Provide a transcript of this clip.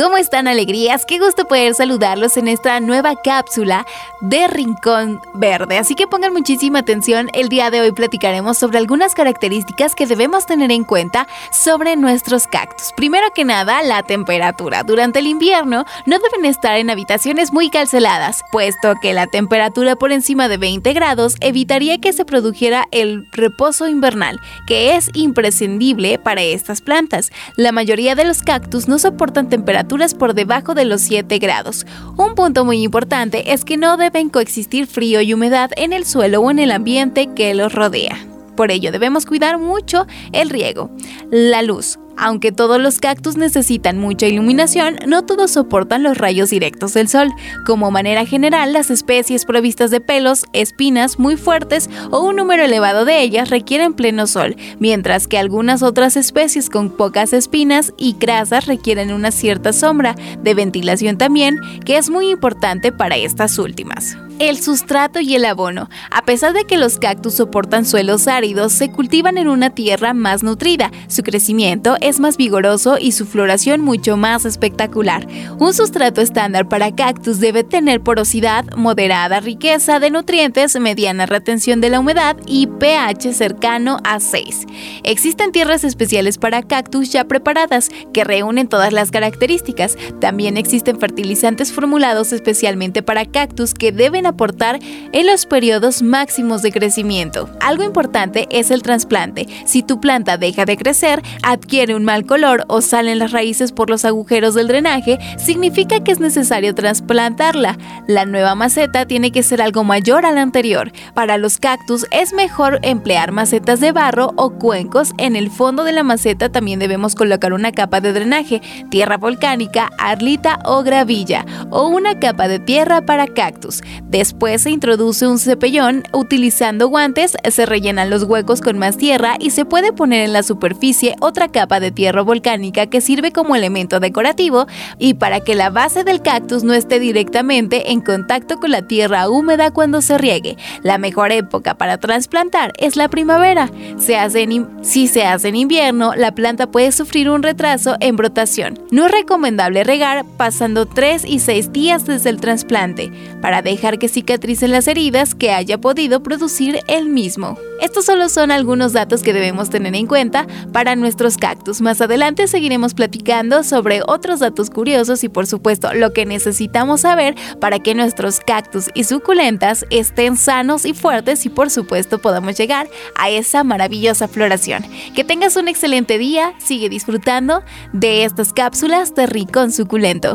¿Cómo están alegrías? Qué gusto poder saludarlos en esta nueva cápsula de Rincón Verde. Así que pongan muchísima atención, el día de hoy platicaremos sobre algunas características que debemos tener en cuenta sobre nuestros cactus. Primero que nada, la temperatura. Durante el invierno no deben estar en habitaciones muy calceladas, puesto que la temperatura por encima de 20 grados evitaría que se produjera el reposo invernal, que es imprescindible para estas plantas. La mayoría de los cactus no soportan temperaturas por debajo de los 7 grados. Un punto muy importante es que no deben coexistir frío y humedad en el suelo o en el ambiente que los rodea. Por ello debemos cuidar mucho el riego. La luz. Aunque todos los cactus necesitan mucha iluminación, no todos soportan los rayos directos del sol. Como manera general, las especies provistas de pelos, espinas muy fuertes o un número elevado de ellas requieren pleno sol, mientras que algunas otras especies con pocas espinas y crasas requieren una cierta sombra de ventilación también, que es muy importante para estas últimas el sustrato y el abono. A pesar de que los cactus soportan suelos áridos, se cultivan en una tierra más nutrida. Su crecimiento es más vigoroso y su floración mucho más espectacular. Un sustrato estándar para cactus debe tener porosidad, moderada riqueza de nutrientes, mediana retención de la humedad y pH cercano a 6. Existen tierras especiales para cactus ya preparadas que reúnen todas las características. También existen fertilizantes formulados especialmente para cactus que deben aportar en los periodos máximos de crecimiento. Algo importante es el trasplante. Si tu planta deja de crecer, adquiere un mal color o salen las raíces por los agujeros del drenaje, significa que es necesario trasplantarla. La nueva maceta tiene que ser algo mayor a la anterior. Para los cactus es mejor emplear macetas de barro o cuencos. En el fondo de la maceta también debemos colocar una capa de drenaje, tierra volcánica, arlita o gravilla o una capa de tierra para cactus. Después se introduce un cepellón, utilizando guantes se rellenan los huecos con más tierra y se puede poner en la superficie otra capa de tierra volcánica que sirve como elemento decorativo y para que la base del cactus no esté directamente en contacto con la tierra húmeda cuando se riegue. La mejor época para trasplantar es la primavera. Si se hace en invierno, la planta puede sufrir un retraso en brotación. No es recomendable regar pasando 3 y 6 días desde el trasplante para dejar que cicatricen las heridas que haya podido producir el mismo. Estos solo son algunos datos que debemos tener en cuenta para nuestros cactus. Más adelante seguiremos platicando sobre otros datos curiosos y por supuesto lo que necesitamos saber para que nuestros cactus y suculentas estén sanos y fuertes y por supuesto podamos llegar a esa maravillosa floración. Que tengas un excelente día, sigue disfrutando de estas cápsulas de Ricón Suculento.